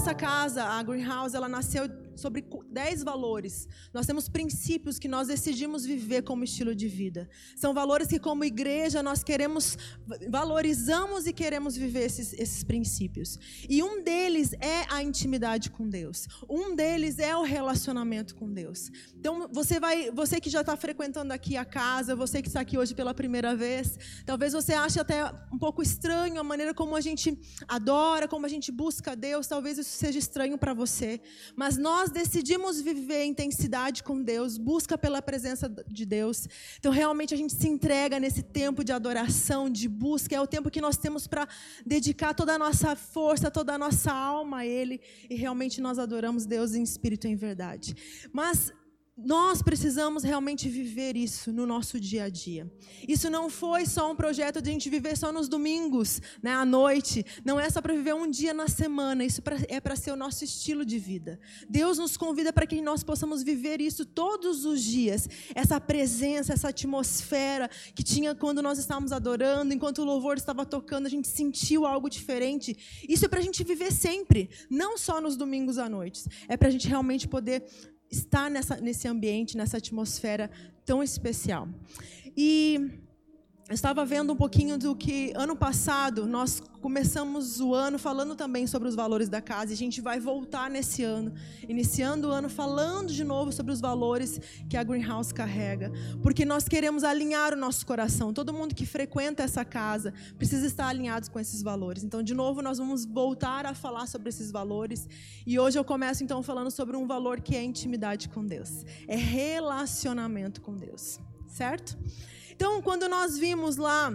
nossa casa, a Greenhouse, ela nasceu sobre 10 valores. Nós temos princípios que nós decidimos viver como estilo de vida. São valores que, como igreja, nós queremos, valorizamos e queremos viver esses, esses princípios. E um deles é a intimidade com Deus. Um deles é o relacionamento com Deus. Então, você vai, você que já está frequentando aqui a casa, você que está aqui hoje pela primeira vez, talvez você ache até um pouco estranho a maneira como a gente adora, como a gente busca Deus. Talvez isso seja estranho para você. Mas nós decidimos viver intensidade com Deus, busca pela presença de Deus, então realmente a gente se entrega nesse tempo de adoração, de busca, é o tempo que nós temos para dedicar toda a nossa força, toda a nossa alma a Ele, e realmente nós adoramos Deus em espírito e em verdade. Mas nós precisamos realmente viver isso no nosso dia a dia. Isso não foi só um projeto de a gente viver só nos domingos, né, à noite. Não é só para viver um dia na semana. Isso é para ser o nosso estilo de vida. Deus nos convida para que nós possamos viver isso todos os dias. Essa presença, essa atmosfera que tinha quando nós estávamos adorando, enquanto o louvor estava tocando, a gente sentiu algo diferente. Isso é para a gente viver sempre, não só nos domingos à noite. É para a gente realmente poder estar nessa, nesse ambiente, nessa atmosfera tão especial. E eu estava vendo um pouquinho do que ano passado nós começamos o ano falando também sobre os valores da casa e a gente vai voltar nesse ano, iniciando o ano falando de novo sobre os valores que a Greenhouse carrega, porque nós queremos alinhar o nosso coração. Todo mundo que frequenta essa casa precisa estar alinhado com esses valores. Então, de novo, nós vamos voltar a falar sobre esses valores e hoje eu começo então falando sobre um valor que é intimidade com Deus, é relacionamento com Deus, certo? Então, quando nós vimos lá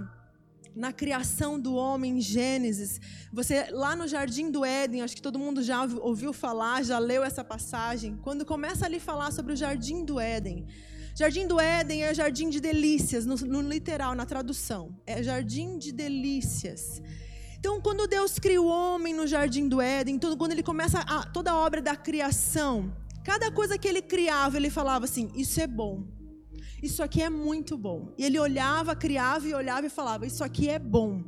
na criação do homem em Gênesis, você lá no jardim do Éden, acho que todo mundo já ouviu falar, já leu essa passagem, quando começa ali falar sobre o jardim do Éden. Jardim do Éden é jardim de delícias, no, no literal, na tradução. É jardim de delícias. Então, quando Deus cria o homem no jardim do Éden, quando ele começa a, toda a obra da criação, cada coisa que ele criava, ele falava assim: Isso é bom. Isso aqui é muito bom. E ele olhava, criava e olhava e falava: Isso aqui é bom.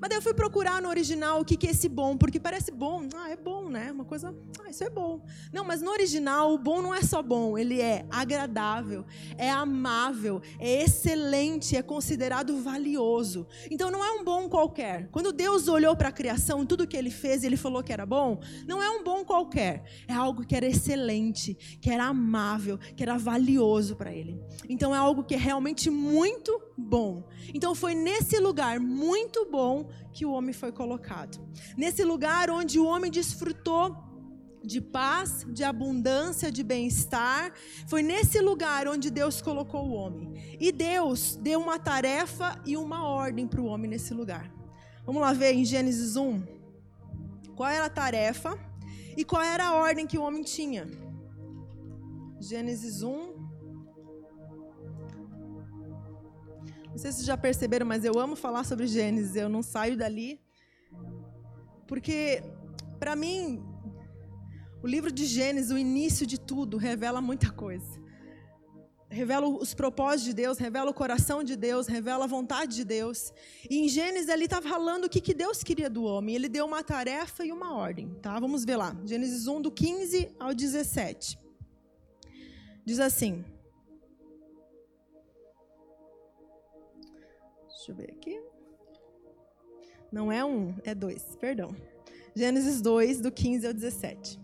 Mas daí eu fui procurar no original o que, que é esse bom, porque parece bom. Ah, é bom, né? Uma coisa. Ah, isso é bom. Não, mas no original, o bom não é só bom, ele é agradável, é amável, é excelente, é considerado valioso. Então não é um bom qualquer. Quando Deus olhou para a criação, tudo que ele fez, ele falou que era bom, não é um bom qualquer. É algo que era excelente, que era amável, que era valioso para ele. Então é algo que é realmente muito bom. Então foi nesse lugar muito bom que o homem foi colocado. Nesse lugar onde o homem desfrutou de paz, de abundância, de bem-estar. Foi nesse lugar onde Deus colocou o homem. E Deus deu uma tarefa e uma ordem para o homem nesse lugar. Vamos lá ver em Gênesis 1. Qual era a tarefa e qual era a ordem que o homem tinha? Gênesis 1, Não sei se já perceberam, mas eu amo falar sobre Gênesis. Eu não saio dali. Porque, para mim, o livro de Gênesis, o início de tudo, revela muita coisa. Revela os propósitos de Deus, revela o coração de Deus, revela a vontade de Deus. E em Gênesis ali está falando o que, que Deus queria do homem. Ele deu uma tarefa e uma ordem. Tá? Vamos ver lá. Gênesis 1, do 15 ao 17. Diz assim. Deixa eu ver aqui. Não é um, é dois, perdão. Gênesis 2, do 15 ao 17.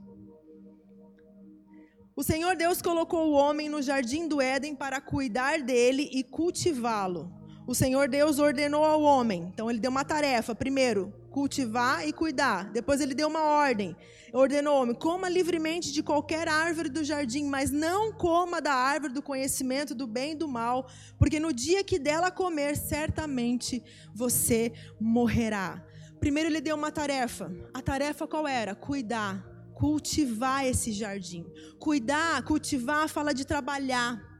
O Senhor Deus colocou o homem no jardim do Éden para cuidar dele e cultivá-lo. O Senhor Deus ordenou ao homem, então ele deu uma tarefa: primeiro, cultivar e cuidar. Depois ele deu uma ordem. Ordenou homem: coma livremente de qualquer árvore do jardim, mas não coma da árvore do conhecimento do bem e do mal, porque no dia que dela comer, certamente você morrerá. Primeiro ele deu uma tarefa. A tarefa qual era? Cuidar, cultivar esse jardim. Cuidar, cultivar fala de trabalhar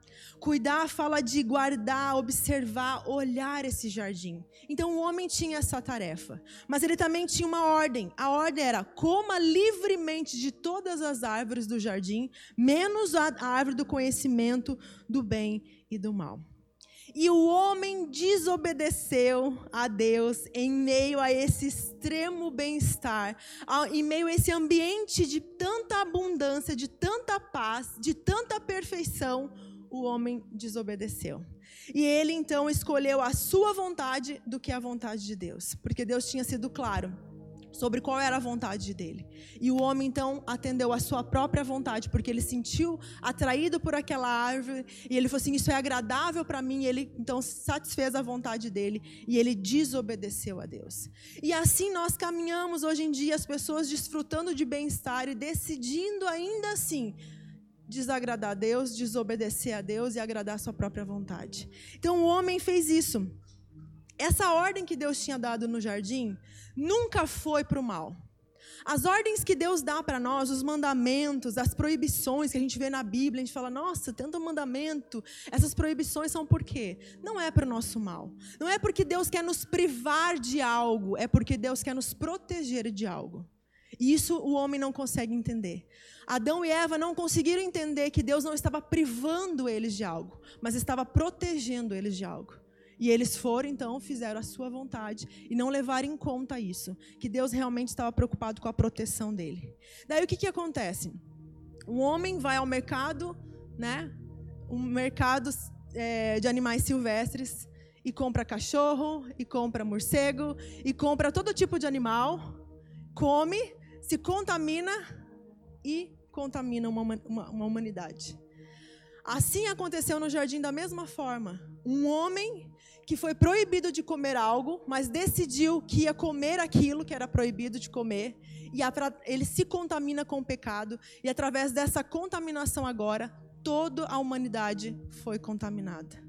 Cuidar fala de guardar, observar, olhar esse jardim. Então o homem tinha essa tarefa, mas ele também tinha uma ordem. A ordem era: coma livremente de todas as árvores do jardim, menos a árvore do conhecimento do bem e do mal. E o homem desobedeceu a Deus em meio a esse extremo bem-estar, em meio a esse ambiente de tanta abundância, de tanta paz, de tanta perfeição, o homem desobedeceu. E ele então escolheu a sua vontade do que a vontade de Deus, porque Deus tinha sido claro sobre qual era a vontade dele. E o homem então atendeu a sua própria vontade, porque ele sentiu atraído por aquela árvore e ele falou assim: Isso é agradável para mim. E ele então satisfez a vontade dele e ele desobedeceu a Deus. E assim nós caminhamos hoje em dia, as pessoas desfrutando de bem-estar e decidindo ainda assim desagradar a Deus, desobedecer a Deus e agradar a sua própria vontade. Então o homem fez isso. Essa ordem que Deus tinha dado no jardim nunca foi para o mal. As ordens que Deus dá para nós, os mandamentos, as proibições que a gente vê na Bíblia, a gente fala, nossa, tanto mandamento, essas proibições são por quê? Não é para o nosso mal. Não é porque Deus quer nos privar de algo, é porque Deus quer nos proteger de algo. E isso o homem não consegue entender. Adão e Eva não conseguiram entender que Deus não estava privando eles de algo, mas estava protegendo eles de algo. E eles foram, então, fizeram a sua vontade e não levaram em conta isso, que Deus realmente estava preocupado com a proteção dele. Daí o que, que acontece? Um homem vai ao mercado, né? Um mercado é, de animais silvestres e compra cachorro, e compra morcego, e compra todo tipo de animal, come, se contamina e contamina uma, uma, uma humanidade. Assim aconteceu no jardim da mesma forma. Um homem que foi proibido de comer algo, mas decidiu que ia comer aquilo que era proibido de comer, e ele se contamina com o pecado, e através dessa contaminação agora, toda a humanidade foi contaminada.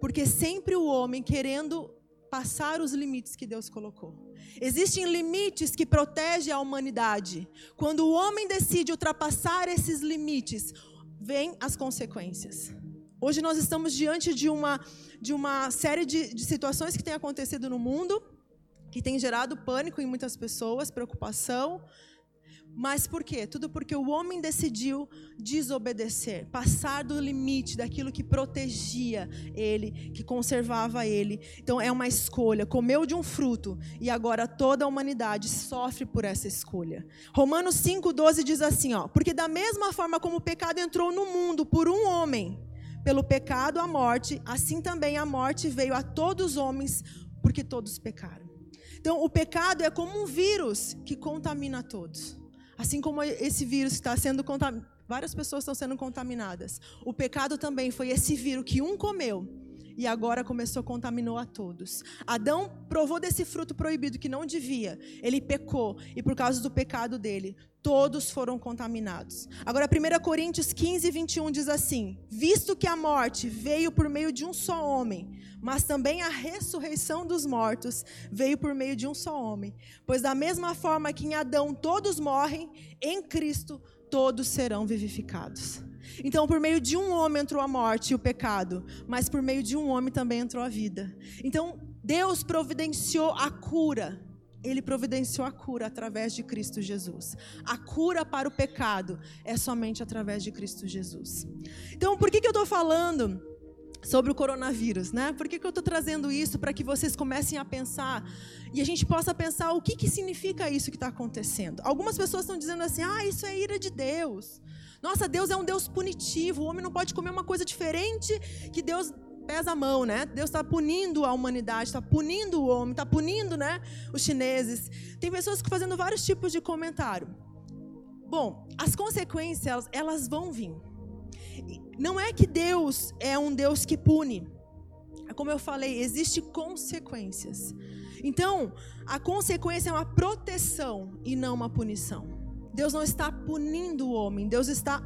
Porque sempre o homem querendo passar os limites que Deus colocou. Existem limites que protegem a humanidade. Quando o homem decide ultrapassar esses limites, vêm as consequências. Hoje nós estamos diante de uma, de uma série de, de situações que têm acontecido no mundo, que tem gerado pânico em muitas pessoas, preocupação, mas por quê? Tudo porque o homem decidiu desobedecer, passar do limite daquilo que protegia ele, que conservava ele. Então é uma escolha. Comeu de um fruto e agora toda a humanidade sofre por essa escolha. Romanos 5:12 diz assim, ó: "Porque da mesma forma como o pecado entrou no mundo por um homem, pelo pecado a morte, assim também a morte veio a todos os homens, porque todos pecaram." Então, o pecado é como um vírus que contamina todos. Assim como esse vírus está sendo contaminado, várias pessoas estão sendo contaminadas. O pecado também foi esse vírus que um comeu e agora começou, contaminou a todos. Adão provou desse fruto proibido que não devia. Ele pecou e por causa do pecado dele, todos foram contaminados. Agora, 1 Coríntios 15, 21 diz assim: Visto que a morte veio por meio de um só homem, mas também a ressurreição dos mortos veio por meio de um só homem. Pois, da mesma forma que em Adão todos morrem, em Cristo todos serão vivificados. Então, por meio de um homem entrou a morte e o pecado, mas por meio de um homem também entrou a vida. Então, Deus providenciou a cura. Ele providenciou a cura através de Cristo Jesus. A cura para o pecado é somente através de Cristo Jesus. Então, por que, que eu estou falando sobre o coronavírus, né? Por que, que eu estou trazendo isso para que vocês comecem a pensar e a gente possa pensar o que, que significa isso que está acontecendo? Algumas pessoas estão dizendo assim: ah, isso é ira de Deus. Nossa, Deus é um Deus punitivo. O homem não pode comer uma coisa diferente que Deus pesa a mão, né? Deus está punindo a humanidade, está punindo o homem, está punindo, né? Os chineses. Tem pessoas que fazendo vários tipos de comentário. Bom, as consequências elas vão vir. Não é que Deus é um Deus que pune. Como eu falei, existe consequências. Então, a consequência é uma proteção e não uma punição. Deus não está punindo o homem, Deus está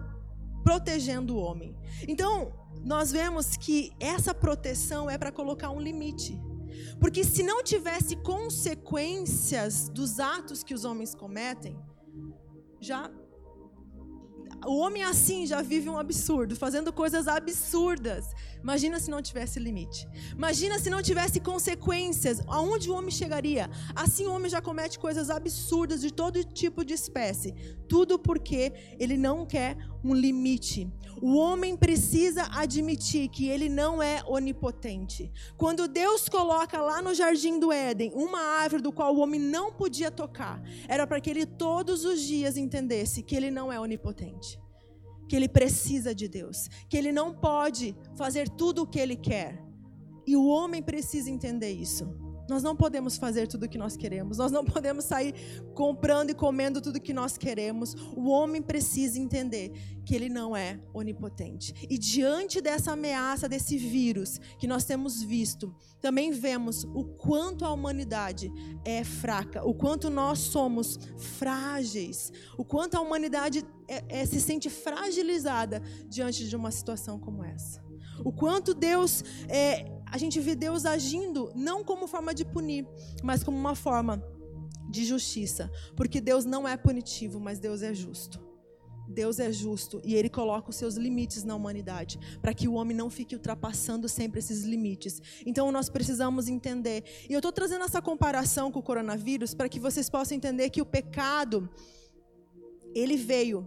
protegendo o homem. Então, nós vemos que essa proteção é para colocar um limite. Porque se não tivesse consequências dos atos que os homens cometem, já o homem assim já vive um absurdo, fazendo coisas absurdas, Imagina se não tivesse limite. Imagina se não tivesse consequências. Aonde o homem chegaria? Assim o homem já comete coisas absurdas de todo tipo de espécie. Tudo porque ele não quer um limite. O homem precisa admitir que ele não é onipotente. Quando Deus coloca lá no jardim do Éden uma árvore do qual o homem não podia tocar, era para que ele todos os dias entendesse que ele não é onipotente que ele precisa de Deus, que ele não pode fazer tudo o que ele quer. E o homem precisa entender isso. Nós não podemos fazer tudo o que nós queremos. Nós não podemos sair comprando e comendo tudo o que nós queremos. O homem precisa entender que ele não é onipotente. E diante dessa ameaça desse vírus que nós temos visto, também vemos o quanto a humanidade é fraca, o quanto nós somos frágeis, o quanto a humanidade é, é, se sente fragilizada diante de uma situação como essa. O quanto Deus é, a gente vê Deus agindo não como forma de punir, mas como uma forma de justiça. Porque Deus não é punitivo, mas Deus é justo. Deus é justo e ele coloca os seus limites na humanidade, para que o homem não fique ultrapassando sempre esses limites. Então nós precisamos entender. E eu estou trazendo essa comparação com o coronavírus para que vocês possam entender que o pecado ele veio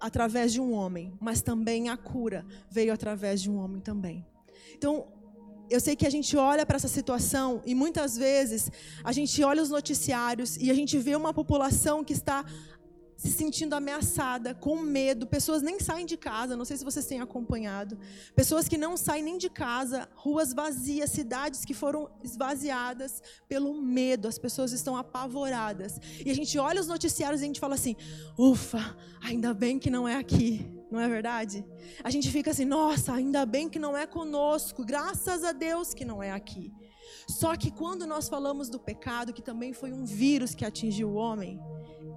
através de um homem, mas também a cura veio através de um homem também. Então, eu sei que a gente olha para essa situação e muitas vezes a gente olha os noticiários e a gente vê uma população que está se sentindo ameaçada, com medo. Pessoas nem saem de casa, não sei se vocês têm acompanhado. Pessoas que não saem nem de casa, ruas vazias, cidades que foram esvaziadas pelo medo. As pessoas estão apavoradas. E a gente olha os noticiários e a gente fala assim: ufa, ainda bem que não é aqui. Não é verdade? A gente fica assim, nossa, ainda bem que não é conosco, graças a Deus que não é aqui. Só que quando nós falamos do pecado, que também foi um vírus que atingiu o homem,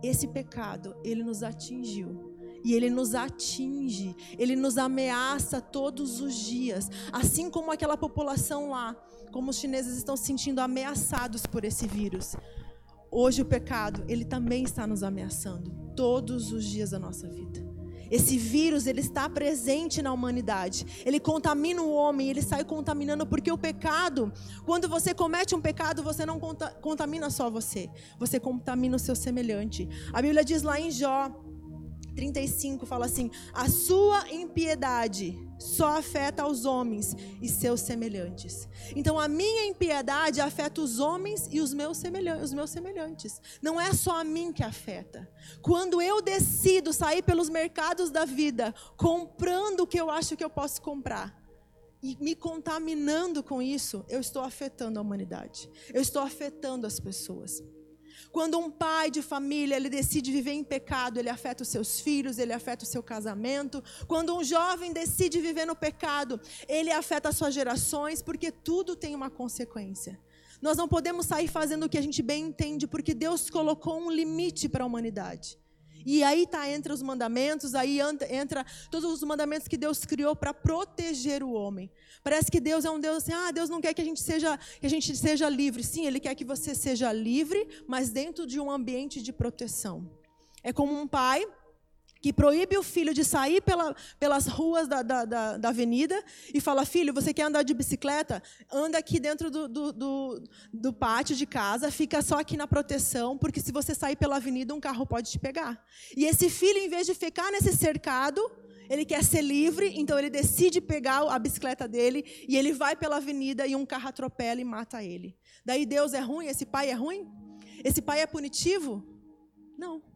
esse pecado, ele nos atingiu. E ele nos atinge, ele nos ameaça todos os dias. Assim como aquela população lá, como os chineses estão se sentindo ameaçados por esse vírus. Hoje o pecado, ele também está nos ameaçando todos os dias da nossa vida. Esse vírus, ele está presente na humanidade. Ele contamina o homem, ele sai contaminando porque o pecado, quando você comete um pecado, você não contamina só você, você contamina o seu semelhante. A Bíblia diz lá em Jó 35 fala assim: "A sua impiedade só afeta os homens e seus semelhantes. Então a minha impiedade afeta os homens e os meus semelhantes, os meus semelhantes. Não é só a mim que afeta. Quando eu decido sair pelos mercados da vida, comprando o que eu acho que eu posso comprar, e me contaminando com isso, eu estou afetando a humanidade. Eu estou afetando as pessoas. Quando um pai de família ele decide viver em pecado, ele afeta os seus filhos, ele afeta o seu casamento. Quando um jovem decide viver no pecado, ele afeta as suas gerações, porque tudo tem uma consequência. Nós não podemos sair fazendo o que a gente bem entende, porque Deus colocou um limite para a humanidade. E aí está entre os mandamentos, aí entra todos os mandamentos que Deus criou para proteger o homem. Parece que Deus é um Deus assim, ah, Deus não quer que a gente seja que a gente seja livre. Sim, Ele quer que você seja livre, mas dentro de um ambiente de proteção. É como um pai que proíbe o filho de sair pela, pelas ruas da, da, da, da, avenida e fala: Filho, você quer andar de bicicleta? Anda aqui dentro do, do, do, do, pátio de casa, fica só aqui na proteção, porque se você sair pela avenida, um carro pode te pegar. E esse filho, em vez de ficar nesse cercado, ele quer ser livre, então ele decide pegar a bicicleta dele e ele vai pela avenida e um carro atropela e mata ele. Daí Deus é ruim? Esse pai é ruim? Esse pai é punitivo? Não.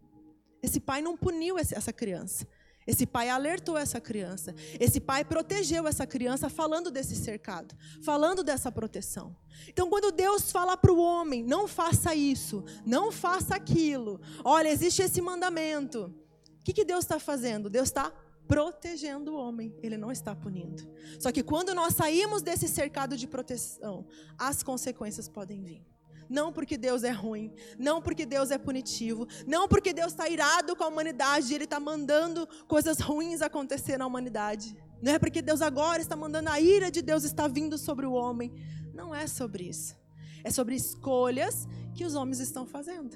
Esse pai não puniu essa criança. Esse pai alertou essa criança. Esse pai protegeu essa criança falando desse cercado, falando dessa proteção. Então, quando Deus fala para o homem, não faça isso, não faça aquilo, olha, existe esse mandamento. O que, que Deus está fazendo? Deus está protegendo o homem, ele não está punindo. Só que quando nós saímos desse cercado de proteção, as consequências podem vir. Não porque Deus é ruim, não porque Deus é punitivo, não porque Deus está irado com a humanidade Ele está mandando coisas ruins acontecer na humanidade. Não é porque Deus agora está mandando a ira de Deus está vindo sobre o homem. Não é sobre isso. É sobre escolhas que os homens estão fazendo.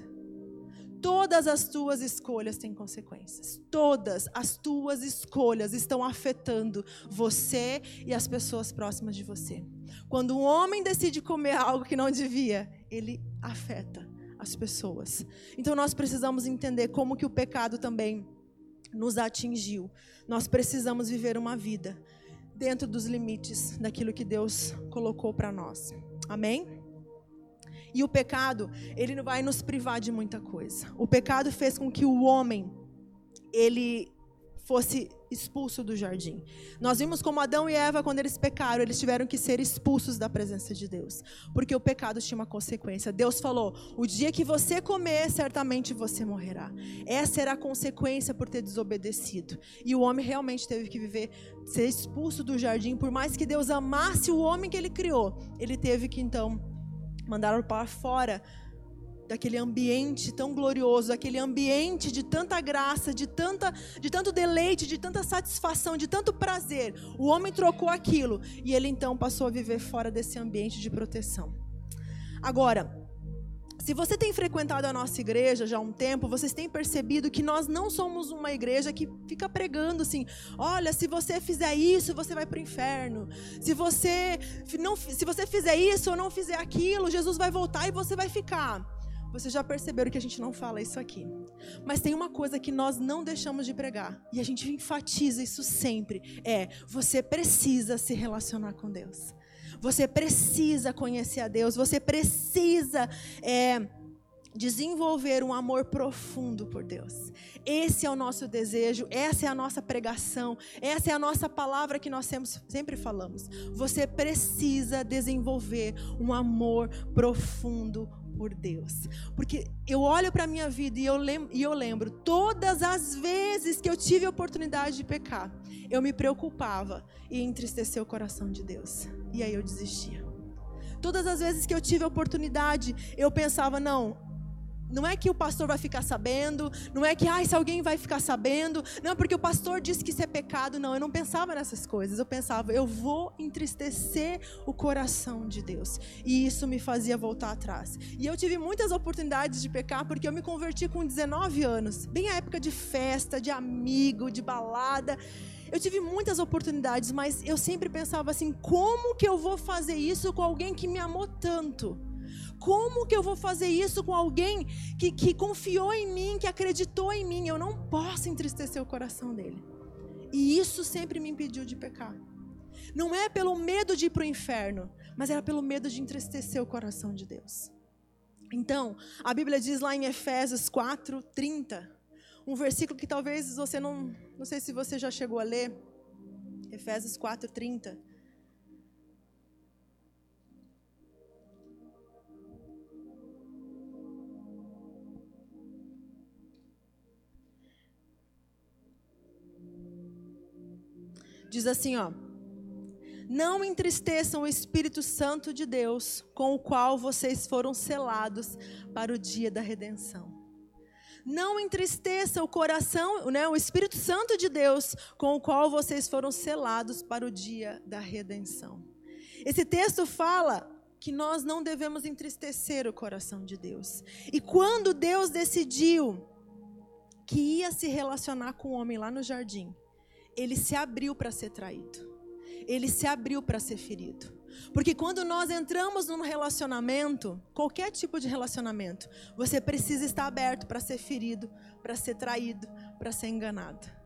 Todas as tuas escolhas têm consequências. Todas as tuas escolhas estão afetando você e as pessoas próximas de você. Quando um homem decide comer algo que não devia, ele afeta as pessoas. Então nós precisamos entender como que o pecado também nos atingiu. Nós precisamos viver uma vida dentro dos limites daquilo que Deus colocou para nós. Amém? E o pecado, ele não vai nos privar de muita coisa. O pecado fez com que o homem ele fosse expulso do jardim. Nós vimos como Adão e Eva, quando eles pecaram, eles tiveram que ser expulsos da presença de Deus, porque o pecado tinha uma consequência. Deus falou: "O dia que você comer, certamente você morrerá". Essa era a consequência por ter desobedecido. E o homem realmente teve que viver ser expulso do jardim, por mais que Deus amasse o homem que ele criou, ele teve que então mandaram para fora daquele ambiente tão glorioso, aquele ambiente de tanta graça, de tanta, de tanto deleite, de tanta satisfação, de tanto prazer. O homem trocou aquilo e ele então passou a viver fora desse ambiente de proteção. Agora, se você tem frequentado a nossa igreja já há um tempo, vocês têm percebido que nós não somos uma igreja que fica pregando assim: olha, se você fizer isso, você vai para o inferno. Se você, não, se você fizer isso ou não fizer aquilo, Jesus vai voltar e você vai ficar. Vocês já perceberam que a gente não fala isso aqui. Mas tem uma coisa que nós não deixamos de pregar, e a gente enfatiza isso sempre: é você precisa se relacionar com Deus. Você precisa conhecer a Deus, você precisa é, desenvolver um amor profundo por Deus. Esse é o nosso desejo, essa é a nossa pregação, essa é a nossa palavra que nós sempre falamos. Você precisa desenvolver um amor profundo por Deus. Porque eu olho para a minha vida e eu, lembro, e eu lembro todas as vezes que eu tive a oportunidade de pecar, eu me preocupava e entristecer o coração de Deus. E aí eu desistia. Todas as vezes que eu tive a oportunidade, eu pensava, não, não é que o pastor vai ficar sabendo, não é que ah, se alguém vai ficar sabendo, não, porque o pastor disse que isso é pecado, não, eu não pensava nessas coisas, eu pensava, eu vou entristecer o coração de Deus, e isso me fazia voltar atrás. E eu tive muitas oportunidades de pecar, porque eu me converti com 19 anos, bem a época de festa, de amigo, de balada, eu tive muitas oportunidades, mas eu sempre pensava assim: como que eu vou fazer isso com alguém que me amou tanto? Como que eu vou fazer isso com alguém que, que confiou em mim, que acreditou em mim? Eu não posso entristecer o coração dele. E isso sempre me impediu de pecar. Não é pelo medo de ir para o inferno, mas era pelo medo de entristecer o coração de Deus. Então, a Bíblia diz lá em Efésios 4, 30, um versículo que talvez você não, não sei se você já chegou a ler, Efésios 4, 30. Diz assim, ó: Não entristeçam o Espírito Santo de Deus, com o qual vocês foram selados para o dia da redenção. Não entristeça o coração, né, o Espírito Santo de Deus, com o qual vocês foram selados para o dia da redenção. Esse texto fala que nós não devemos entristecer o coração de Deus. E quando Deus decidiu que ia se relacionar com o homem lá no jardim, ele se abriu para ser traído. Ele se abriu para ser ferido. Porque quando nós entramos num relacionamento, qualquer tipo de relacionamento, você precisa estar aberto para ser ferido, para ser traído, para ser enganado.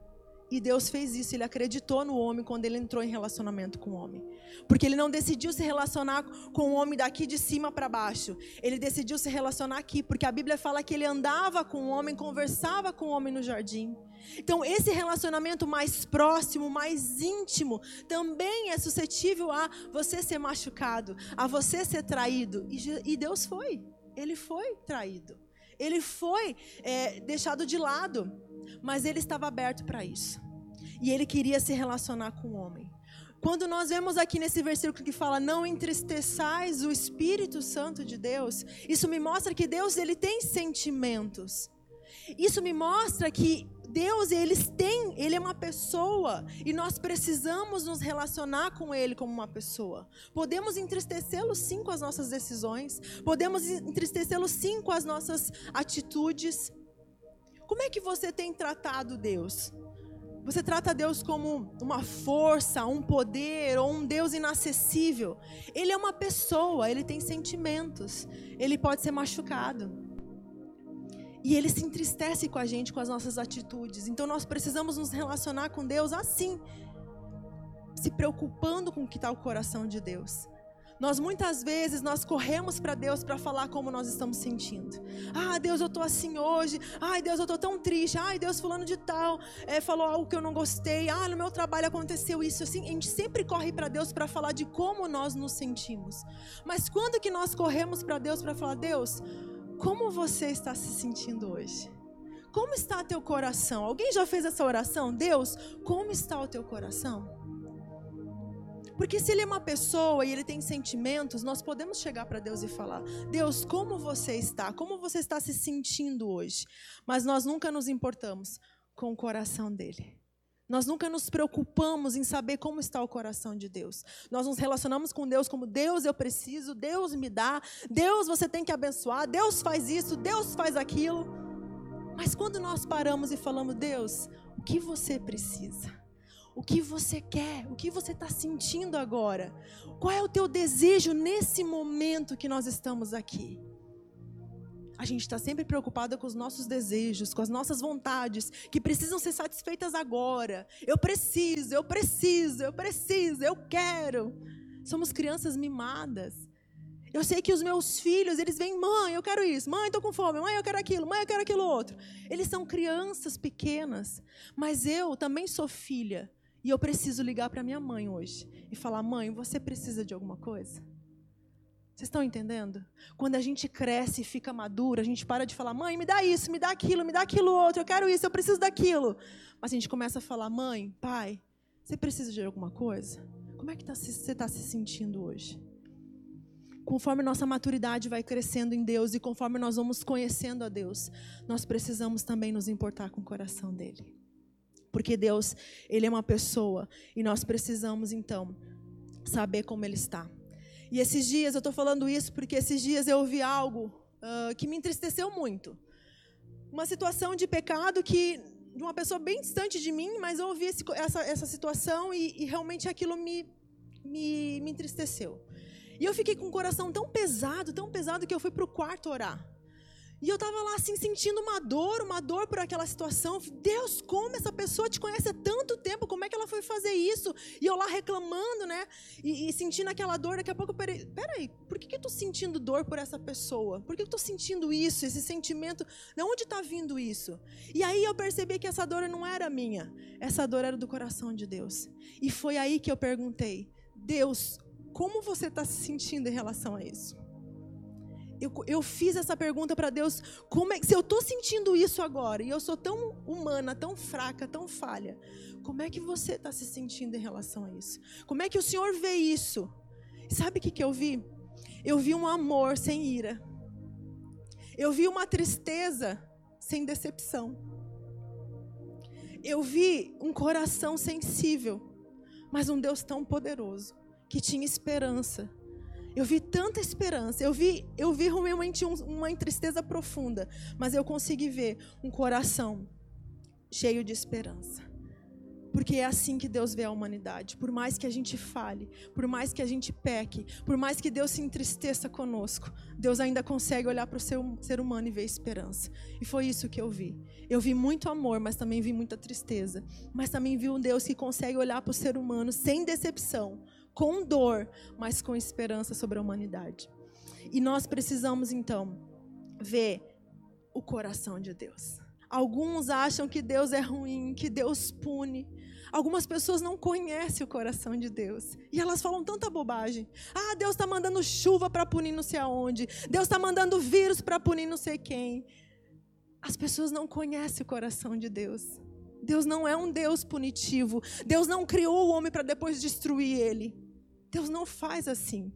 E Deus fez isso, ele acreditou no homem quando ele entrou em relacionamento com o homem. Porque ele não decidiu se relacionar com o homem daqui de cima para baixo. Ele decidiu se relacionar aqui, porque a Bíblia fala que ele andava com o homem, conversava com o homem no jardim. Então, esse relacionamento mais próximo, mais íntimo, também é suscetível a você ser machucado, a você ser traído. E Deus foi, ele foi traído. Ele foi é, deixado de lado, mas ele estava aberto para isso. E ele queria se relacionar com o homem. Quando nós vemos aqui nesse versículo que fala não entristeçais o Espírito Santo de Deus, isso me mostra que Deus ele tem sentimentos. Isso me mostra que Deus, eles têm, ele é uma pessoa e nós precisamos nos relacionar com ele como uma pessoa. Podemos entristecê-lo sim com as nossas decisões, podemos entristecê-lo sim com as nossas atitudes, Como é que você tem tratado Deus? Você trata Deus como uma força, um poder ou um Deus inacessível. Ele é uma pessoa, ele tem sentimentos, ele pode ser machucado. E ele se entristece com a gente, com as nossas atitudes. Então nós precisamos nos relacionar com Deus assim, se preocupando com o que está o coração de Deus. Nós muitas vezes nós corremos para Deus para falar como nós estamos sentindo. Ah, Deus, eu estou assim hoje. Ai, Deus, eu estou tão triste. Ai, Deus, fulano de tal é, falou algo que eu não gostei. Ah, no meu trabalho aconteceu isso. Assim, a gente sempre corre para Deus para falar de como nós nos sentimos. Mas quando que nós corremos para Deus para falar, Deus, como você está se sentindo hoje? Como está teu coração? Alguém já fez essa oração? Deus, como está o teu coração? Porque se ele é uma pessoa e ele tem sentimentos, nós podemos chegar para Deus e falar: Deus, como você está? Como você está se sentindo hoje? Mas nós nunca nos importamos com o coração dele. Nós nunca nos preocupamos em saber como está o coração de Deus. Nós nos relacionamos com Deus como Deus eu preciso, Deus me dá, Deus você tem que abençoar, Deus faz isso, Deus faz aquilo. Mas quando nós paramos e falamos, Deus, o que você precisa? O que você quer, o que você está sentindo agora. Qual é o teu desejo nesse momento que nós estamos aqui? A gente está sempre preocupada com os nossos desejos, com as nossas vontades, que precisam ser satisfeitas agora. Eu preciso, eu preciso, eu preciso, eu quero. Somos crianças mimadas. Eu sei que os meus filhos, eles vêm, mãe, eu quero isso, mãe, estou com fome, mãe, eu quero aquilo, mãe, eu quero aquilo outro. Eles são crianças pequenas, mas eu também sou filha. E eu preciso ligar para minha mãe hoje e falar: mãe, você precisa de alguma coisa? Vocês estão entendendo? Quando a gente cresce e fica madura, a gente para de falar: mãe, me dá isso, me dá aquilo, me dá aquilo outro, eu quero isso, eu preciso daquilo. Mas a gente começa a falar: mãe, pai, você precisa de alguma coisa? Como é que tá, você está se sentindo hoje? Conforme nossa maturidade vai crescendo em Deus e conforme nós vamos conhecendo a Deus, nós precisamos também nos importar com o coração dele porque Deus, ele é uma pessoa e nós precisamos então saber como ele está. E esses dias eu estou falando isso porque esses dias eu ouvi algo uh, que me entristeceu muito. Uma situação de pecado que de uma pessoa bem distante de mim, mas eu ouvi esse, essa, essa situação e, e realmente aquilo me, me, me entristeceu. E eu fiquei com o coração tão pesado, tão pesado que eu fui para o quarto orar. E eu estava lá assim sentindo uma dor, uma dor por aquela situação. Deus, como essa pessoa te conhece há tanto tempo, como é que ela foi fazer isso? E eu lá reclamando, né? E, e sentindo aquela dor. Daqui a pouco peraí, peraí por que, que eu estou sentindo dor por essa pessoa? Por que eu estou sentindo isso, esse sentimento? De onde está vindo isso? E aí eu percebi que essa dor não era minha, essa dor era do coração de Deus. E foi aí que eu perguntei: Deus, como você está se sentindo em relação a isso? Eu, eu fiz essa pergunta para Deus: como é, se eu estou sentindo isso agora e eu sou tão humana, tão fraca, tão falha, como é que você está se sentindo em relação a isso? Como é que o Senhor vê isso? Sabe o que, que eu vi? Eu vi um amor sem ira. Eu vi uma tristeza sem decepção. Eu vi um coração sensível, mas um Deus tão poderoso que tinha esperança eu vi tanta esperança, eu vi, eu vi realmente um, uma tristeza profunda, mas eu consegui ver um coração cheio de esperança. Porque é assim que Deus vê a humanidade. Por mais que a gente fale, por mais que a gente peque, por mais que Deus se entristeça conosco, Deus ainda consegue olhar para o ser humano e ver esperança. E foi isso que eu vi. Eu vi muito amor, mas também vi muita tristeza. Mas também vi um Deus que consegue olhar para o ser humano sem decepção, com dor, mas com esperança sobre a humanidade. E nós precisamos então ver o coração de Deus. Alguns acham que Deus é ruim, que Deus pune. Algumas pessoas não conhecem o coração de Deus. E elas falam tanta bobagem. Ah, Deus está mandando chuva para punir não sei aonde. Deus está mandando vírus para punir não sei quem. As pessoas não conhecem o coração de Deus. Deus não é um Deus punitivo. Deus não criou o homem para depois destruir ele. Deus não faz assim.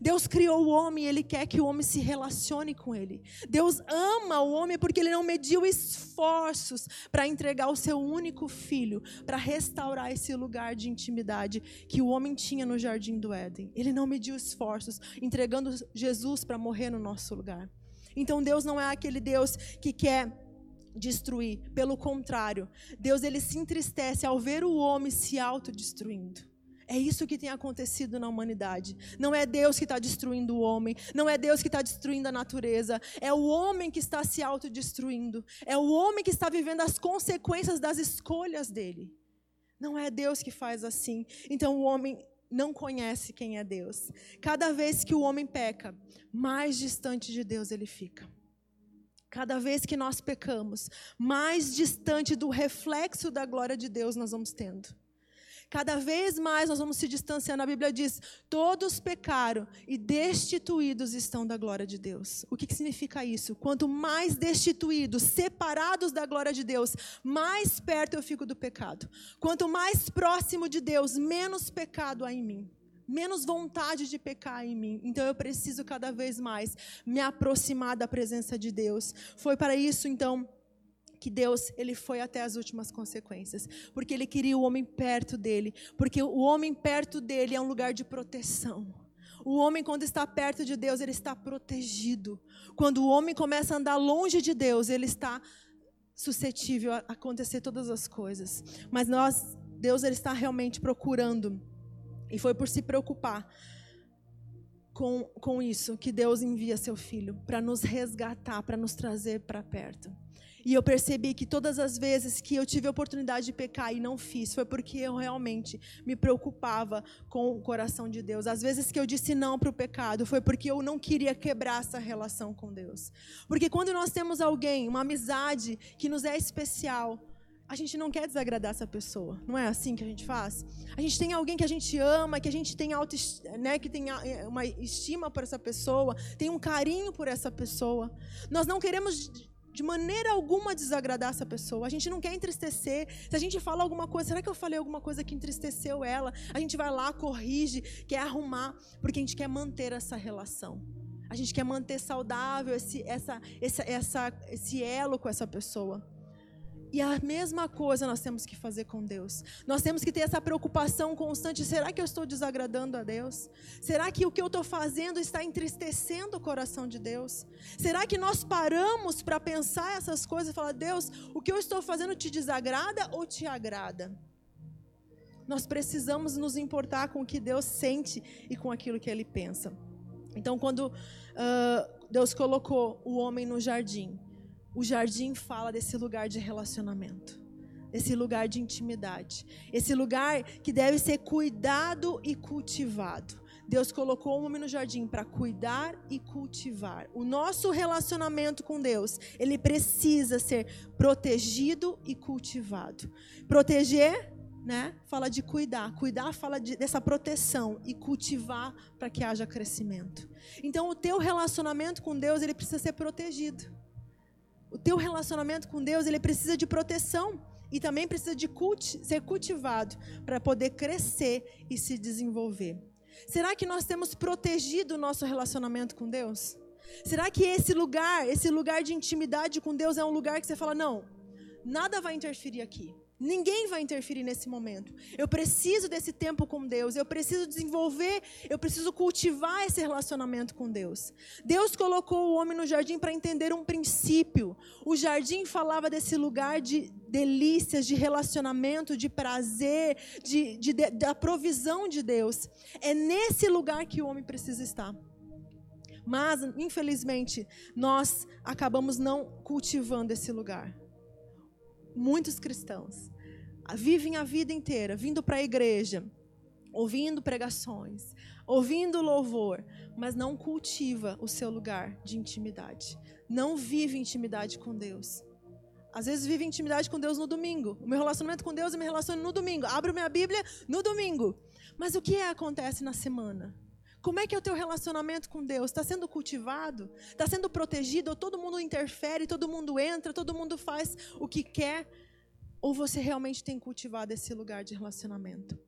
Deus criou o homem e ele quer que o homem se relacione com ele. Deus ama o homem porque ele não mediu esforços para entregar o seu único filho, para restaurar esse lugar de intimidade que o homem tinha no jardim do Éden. Ele não mediu esforços entregando Jesus para morrer no nosso lugar. Então Deus não é aquele Deus que quer destruir. Pelo contrário, Deus ele se entristece ao ver o homem se autodestruindo. É isso que tem acontecido na humanidade. Não é Deus que está destruindo o homem, não é Deus que está destruindo a natureza, é o homem que está se autodestruindo, é o homem que está vivendo as consequências das escolhas dele. Não é Deus que faz assim. Então o homem não conhece quem é Deus. Cada vez que o homem peca, mais distante de Deus ele fica. Cada vez que nós pecamos, mais distante do reflexo da glória de Deus nós vamos tendo. Cada vez mais nós vamos se distanciando. A Bíblia diz: todos pecaram e destituídos estão da glória de Deus. O que, que significa isso? Quanto mais destituídos, separados da glória de Deus, mais perto eu fico do pecado. Quanto mais próximo de Deus, menos pecado há em mim menos vontade de pecar em mim. Então eu preciso cada vez mais me aproximar da presença de Deus. Foi para isso então que Deus ele foi até as últimas consequências, porque ele queria o homem perto dele, porque o homem perto dele é um lugar de proteção. O homem, quando está perto de Deus, ele está protegido. Quando o homem começa a andar longe de Deus, ele está suscetível a acontecer todas as coisas. Mas nós, Deus, ele está realmente procurando, e foi por se preocupar com, com isso que Deus envia seu filho para nos resgatar, para nos trazer para perto. E eu percebi que todas as vezes que eu tive a oportunidade de pecar e não fiz, foi porque eu realmente me preocupava com o coração de Deus. Às vezes que eu disse não para o pecado, foi porque eu não queria quebrar essa relação com Deus. Porque quando nós temos alguém, uma amizade que nos é especial, a gente não quer desagradar essa pessoa. Não é assim que a gente faz? A gente tem alguém que a gente ama, que a gente tem auto, né, que tem eh, uma estima por essa pessoa, tem um carinho por essa pessoa. Nós não queremos de maneira alguma desagradar essa pessoa. A gente não quer entristecer. Se a gente fala alguma coisa, será que eu falei alguma coisa que entristeceu ela? A gente vai lá, corrige, quer arrumar, porque a gente quer manter essa relação. A gente quer manter saudável esse, essa, essa, esse elo com essa pessoa. E a mesma coisa nós temos que fazer com Deus. Nós temos que ter essa preocupação constante: será que eu estou desagradando a Deus? Será que o que eu estou fazendo está entristecendo o coração de Deus? Será que nós paramos para pensar essas coisas e falar: Deus, o que eu estou fazendo te desagrada ou te agrada? Nós precisamos nos importar com o que Deus sente e com aquilo que Ele pensa. Então, quando uh, Deus colocou o homem no jardim, o jardim fala desse lugar de relacionamento, esse lugar de intimidade, esse lugar que deve ser cuidado e cultivado. Deus colocou o homem no jardim para cuidar e cultivar. O nosso relacionamento com Deus, ele precisa ser protegido e cultivado. Proteger, né? Fala de cuidar. Cuidar fala de, dessa proteção e cultivar para que haja crescimento. Então, o teu relacionamento com Deus, ele precisa ser protegido. O teu relacionamento com Deus, ele precisa de proteção e também precisa de culti ser cultivado para poder crescer e se desenvolver. Será que nós temos protegido o nosso relacionamento com Deus? Será que esse lugar, esse lugar de intimidade com Deus é um lugar que você fala, não, nada vai interferir aqui. Ninguém vai interferir nesse momento. Eu preciso desse tempo com Deus. Eu preciso desenvolver, eu preciso cultivar esse relacionamento com Deus. Deus colocou o homem no jardim para entender um princípio. O jardim falava desse lugar de delícias, de relacionamento, de prazer, de, de, de, da provisão de Deus. É nesse lugar que o homem precisa estar. Mas, infelizmente, nós acabamos não cultivando esse lugar. Muitos cristãos vivem a vida inteira vindo para a igreja, ouvindo pregações, ouvindo louvor, mas não cultiva o seu lugar de intimidade. Não vive intimidade com Deus. Às vezes vive intimidade com Deus no domingo. O meu relacionamento com Deus eu me relaciono no domingo. Abro minha Bíblia no domingo. Mas o que é, acontece na semana? Como é que é o teu relacionamento com Deus? Está sendo cultivado? Está sendo protegido? Ou todo mundo interfere, todo mundo entra, todo mundo faz o que quer? Ou você realmente tem cultivado esse lugar de relacionamento?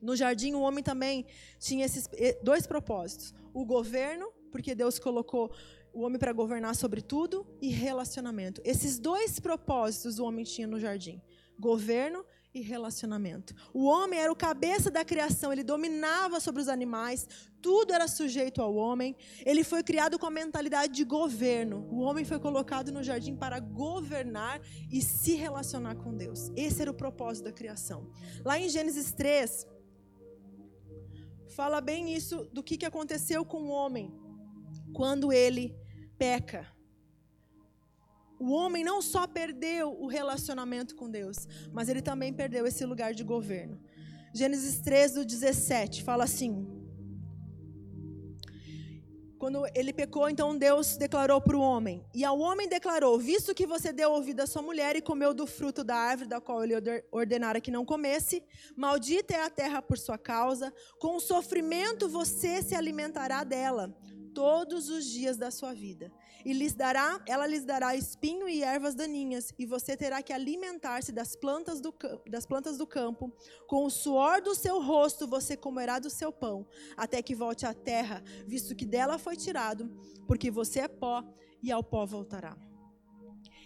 No jardim, o homem também tinha esses eh, dois propósitos: o governo, porque Deus colocou o homem para governar sobre tudo, e relacionamento. Esses dois propósitos o homem tinha no jardim: governo e relacionamento. O homem era o cabeça da criação, ele dominava sobre os animais, tudo era sujeito ao homem. Ele foi criado com a mentalidade de governo. O homem foi colocado no jardim para governar e se relacionar com Deus. Esse era o propósito da criação. Lá em Gênesis 3, fala bem isso do que, aconteceu com o homem quando ele peca. O homem não só perdeu o relacionamento com Deus, mas ele também perdeu esse lugar de governo. Gênesis 3, do 17, fala assim: quando ele pecou, então Deus declarou para o homem. E ao homem declarou: Visto que você deu ouvido à sua mulher e comeu do fruto da árvore da qual ele ordenara que não comesse, maldita é a terra por sua causa, com sofrimento você se alimentará dela todos os dias da sua vida. E lhes dará, ela lhes dará espinho e ervas daninhas, e você terá que alimentar-se das plantas do das plantas do campo. Com o suor do seu rosto você comerá do seu pão, até que volte à terra, visto que dela foi tirado, porque você é pó e ao pó voltará.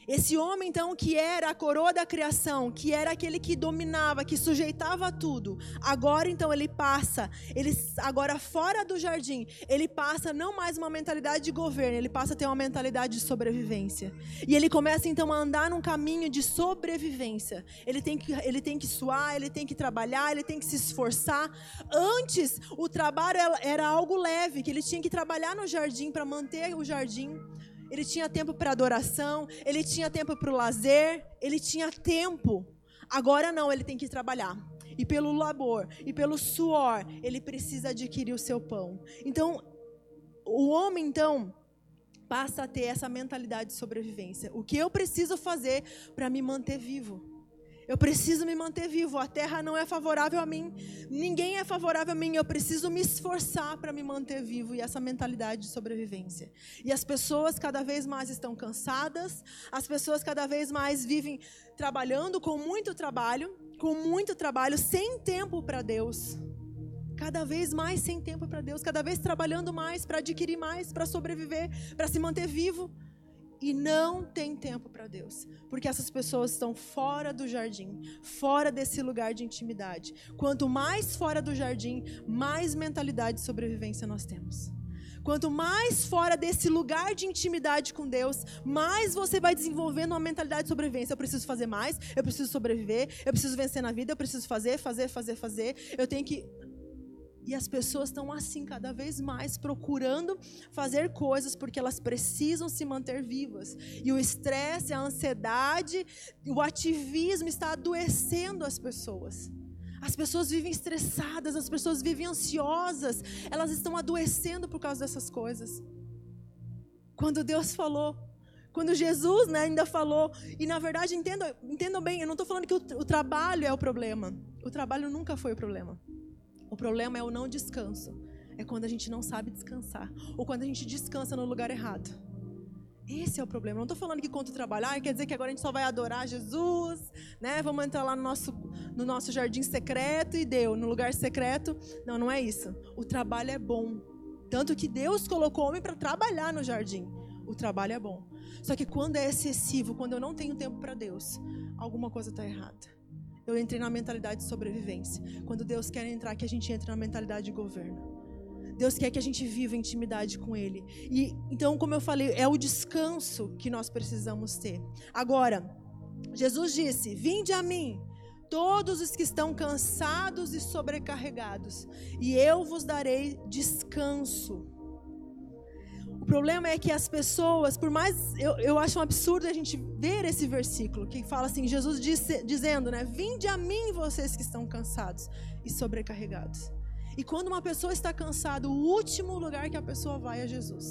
Esse homem, então, que era a coroa da criação, que era aquele que dominava, que sujeitava tudo, agora, então, ele passa, ele agora fora do jardim, ele passa não mais uma mentalidade de governo, ele passa a ter uma mentalidade de sobrevivência. E ele começa, então, a andar num caminho de sobrevivência. Ele tem que, ele tem que suar, ele tem que trabalhar, ele tem que se esforçar. Antes, o trabalho era algo leve, que ele tinha que trabalhar no jardim para manter o jardim ele tinha tempo para adoração, ele tinha tempo para o lazer, ele tinha tempo. Agora não, ele tem que trabalhar. E pelo labor, e pelo suor, ele precisa adquirir o seu pão. Então, o homem então passa a ter essa mentalidade de sobrevivência. O que eu preciso fazer para me manter vivo? Eu preciso me manter vivo. A terra não é favorável a mim. Ninguém é favorável a mim. Eu preciso me esforçar para me manter vivo. E essa mentalidade de sobrevivência. E as pessoas cada vez mais estão cansadas. As pessoas cada vez mais vivem trabalhando com muito trabalho, com muito trabalho, sem tempo para Deus. Cada vez mais sem tempo para Deus, cada vez trabalhando mais para adquirir mais, para sobreviver, para se manter vivo e não tem tempo para Deus, porque essas pessoas estão fora do jardim, fora desse lugar de intimidade. Quanto mais fora do jardim, mais mentalidade de sobrevivência nós temos. Quanto mais fora desse lugar de intimidade com Deus, mais você vai desenvolvendo uma mentalidade de sobrevivência. Eu preciso fazer mais, eu preciso sobreviver, eu preciso vencer na vida, eu preciso fazer, fazer, fazer, fazer. Eu tenho que e as pessoas estão assim, cada vez mais, procurando fazer coisas porque elas precisam se manter vivas. E o estresse, a ansiedade, o ativismo está adoecendo as pessoas. As pessoas vivem estressadas, as pessoas vivem ansiosas, elas estão adoecendo por causa dessas coisas. Quando Deus falou, quando Jesus né, ainda falou, e na verdade, entendam, entendam bem, eu não estou falando que o, o trabalho é o problema. O trabalho nunca foi o problema. O problema é o não descanso. É quando a gente não sabe descansar. Ou quando a gente descansa no lugar errado. Esse é o problema. Não estou falando que contra o trabalho, ah, quer dizer que agora a gente só vai adorar Jesus, né? Vamos entrar lá no nosso, no nosso jardim secreto e deu, no lugar secreto. Não, não é isso. O trabalho é bom. Tanto que Deus colocou o homem para trabalhar no jardim. O trabalho é bom. Só que quando é excessivo, quando eu não tenho tempo para Deus, alguma coisa está errada eu entrei na mentalidade de sobrevivência. Quando Deus quer entrar, que a gente entre na mentalidade de governo. Deus quer que a gente viva intimidade com Ele. E então, como eu falei, é o descanso que nós precisamos ter. Agora, Jesus disse: Vinde a mim, todos os que estão cansados e sobrecarregados, e eu vos darei descanso problema é que as pessoas, por mais. Eu, eu acho um absurdo a gente ver esse versículo que fala assim: Jesus disse, dizendo, né? Vinde a mim, vocês que estão cansados e sobrecarregados. E quando uma pessoa está cansada, o último lugar que a pessoa vai é Jesus.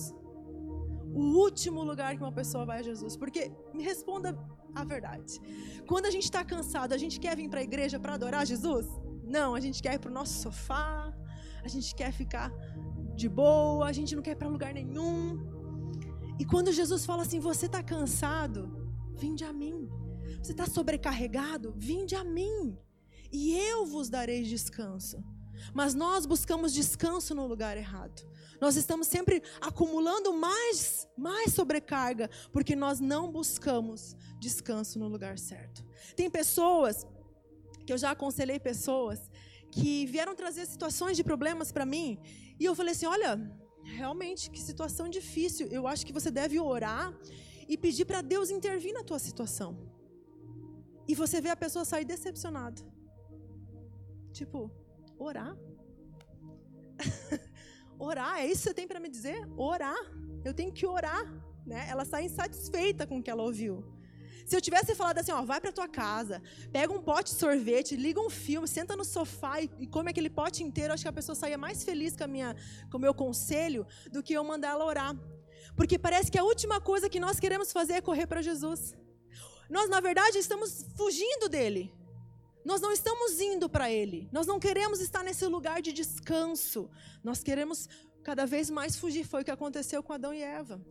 O último lugar que uma pessoa vai é Jesus. Porque, me responda a verdade. Quando a gente está cansado, a gente quer vir para a igreja para adorar Jesus? Não, a gente quer ir para o nosso sofá, a gente quer ficar de boa, a gente não quer ir para lugar nenhum. E quando Jesus fala assim: Você está cansado? Vinde a mim. Você está sobrecarregado? Vinde a mim. E eu vos darei descanso. Mas nós buscamos descanso no lugar errado. Nós estamos sempre acumulando mais, mais sobrecarga, porque nós não buscamos descanso no lugar certo. Tem pessoas que eu já aconselhei pessoas que vieram trazer situações de problemas para mim, e eu falei assim: olha, realmente, que situação difícil. Eu acho que você deve orar e pedir para Deus intervir na tua situação. E você vê a pessoa sair decepcionada. Tipo, orar? orar, é isso que você tem para me dizer? Orar. Eu tenho que orar. Né? Ela sai insatisfeita com o que ela ouviu. Se eu tivesse falado assim, ó, vai para tua casa, pega um pote de sorvete, liga um filme, senta no sofá e, come aquele pote inteiro, acho que a pessoa saia mais feliz com, a minha, com o meu conselho do que eu mandar ela orar. Porque parece que a última coisa que nós queremos fazer é correr para Jesus. Nós, na verdade, estamos fugindo dele. Nós não estamos indo para ele. Nós não queremos estar nesse lugar de descanso. Nós queremos cada vez mais fugir. Foi o que aconteceu com Adão e Eva.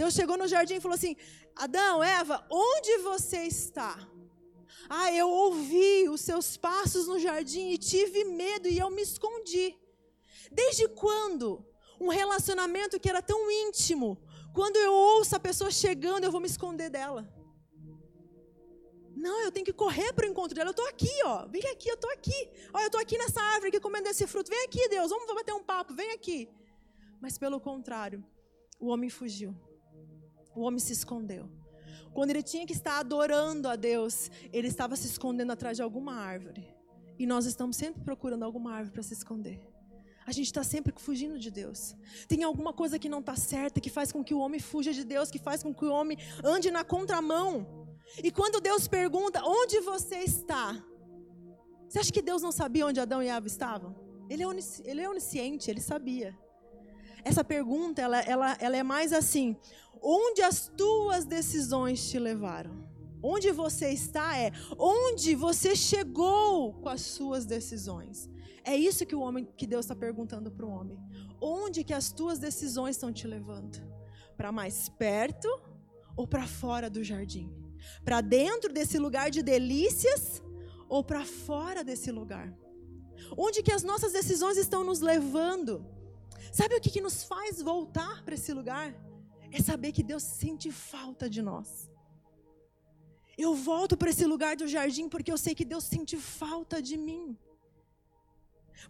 Deus chegou no jardim e falou assim: Adão, Eva, onde você está? Ah, eu ouvi os seus passos no jardim e tive medo e eu me escondi. Desde quando um relacionamento que era tão íntimo, quando eu ouço a pessoa chegando, eu vou me esconder dela? Não, eu tenho que correr para o encontro dela. Eu estou aqui, ó. Vem aqui, eu estou aqui. Olha, eu estou aqui nessa árvore aqui comendo esse fruto. Vem aqui, Deus, vamos bater um papo. Vem aqui. Mas pelo contrário, o homem fugiu. O homem se escondeu. Quando ele tinha que estar adorando a Deus, ele estava se escondendo atrás de alguma árvore. E nós estamos sempre procurando alguma árvore para se esconder. A gente está sempre fugindo de Deus. Tem alguma coisa que não está certa, que faz com que o homem fuja de Deus, que faz com que o homem ande na contramão. E quando Deus pergunta, onde você está? Você acha que Deus não sabia onde Adão e Eva estavam? Ele é, é onisciente, ele sabia. Essa pergunta, ela, ela, ela é mais assim: onde as tuas decisões te levaram? Onde você está é onde você chegou com as suas decisões. É isso que o homem, que Deus está perguntando para o homem. Onde que as tuas decisões estão te levando? Para mais perto ou para fora do jardim? Para dentro desse lugar de delícias ou para fora desse lugar? Onde que as nossas decisões estão nos levando? Sabe o que, que nos faz voltar para esse lugar? É saber que Deus sente falta de nós. Eu volto para esse lugar do jardim porque eu sei que Deus sente falta de mim.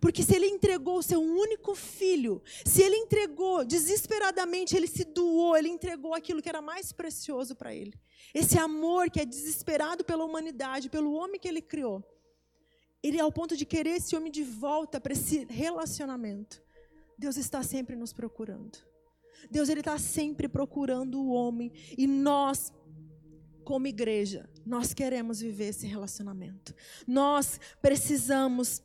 Porque se ele entregou o seu único filho, se ele entregou desesperadamente, ele se doou, ele entregou aquilo que era mais precioso para ele. Esse amor que é desesperado pela humanidade, pelo homem que ele criou. Ele é ao ponto de querer esse homem de volta para esse relacionamento. Deus está sempre nos procurando. Deus ele está sempre procurando o homem e nós como igreja, nós queremos viver esse relacionamento. Nós precisamos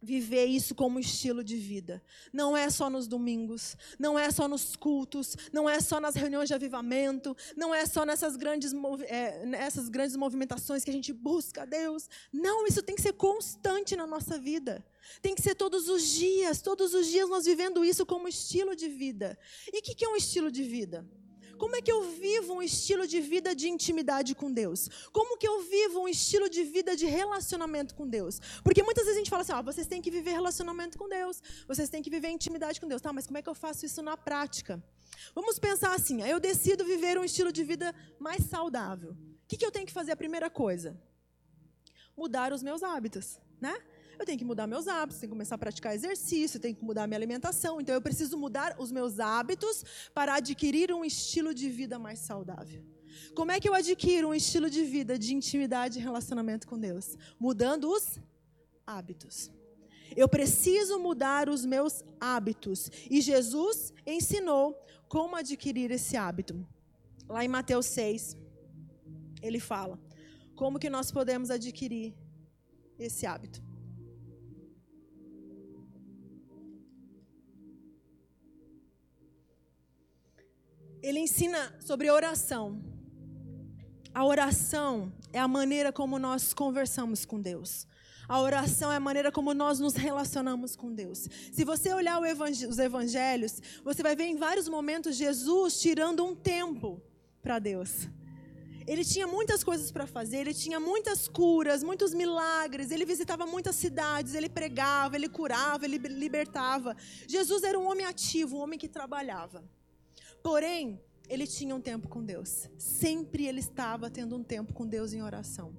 viver isso como estilo de vida. Não é só nos domingos, não é só nos cultos, não é só nas reuniões de avivamento, não é só nessas grandes, é, nessas grandes movimentações que a gente busca Deus. Não, isso tem que ser constante na nossa vida. Tem que ser todos os dias, todos os dias nós vivendo isso como estilo de vida. E o que é um estilo de vida? Como é que eu vivo um estilo de vida de intimidade com Deus? Como que eu vivo um estilo de vida de relacionamento com Deus? Porque muitas vezes a gente fala assim, ó, vocês têm que viver relacionamento com Deus, vocês têm que viver intimidade com Deus. Tá, mas como é que eu faço isso na prática? Vamos pensar assim, eu decido viver um estilo de vida mais saudável. O que, que eu tenho que fazer? A primeira coisa, mudar os meus hábitos, né? Eu tenho que mudar meus hábitos, tenho que começar a praticar exercício, tenho que mudar minha alimentação. Então eu preciso mudar os meus hábitos para adquirir um estilo de vida mais saudável. Como é que eu adquiro um estilo de vida de intimidade e relacionamento com Deus? Mudando os hábitos. Eu preciso mudar os meus hábitos. E Jesus ensinou como adquirir esse hábito. Lá em Mateus 6, ele fala como que nós podemos adquirir esse hábito. Ele ensina sobre oração. A oração é a maneira como nós conversamos com Deus. A oração é a maneira como nós nos relacionamos com Deus. Se você olhar os evangelhos, você vai ver em vários momentos Jesus tirando um tempo para Deus. Ele tinha muitas coisas para fazer, ele tinha muitas curas, muitos milagres, ele visitava muitas cidades, ele pregava, ele curava, ele libertava. Jesus era um homem ativo, um homem que trabalhava. Porém, ele tinha um tempo com Deus. Sempre ele estava tendo um tempo com Deus em oração.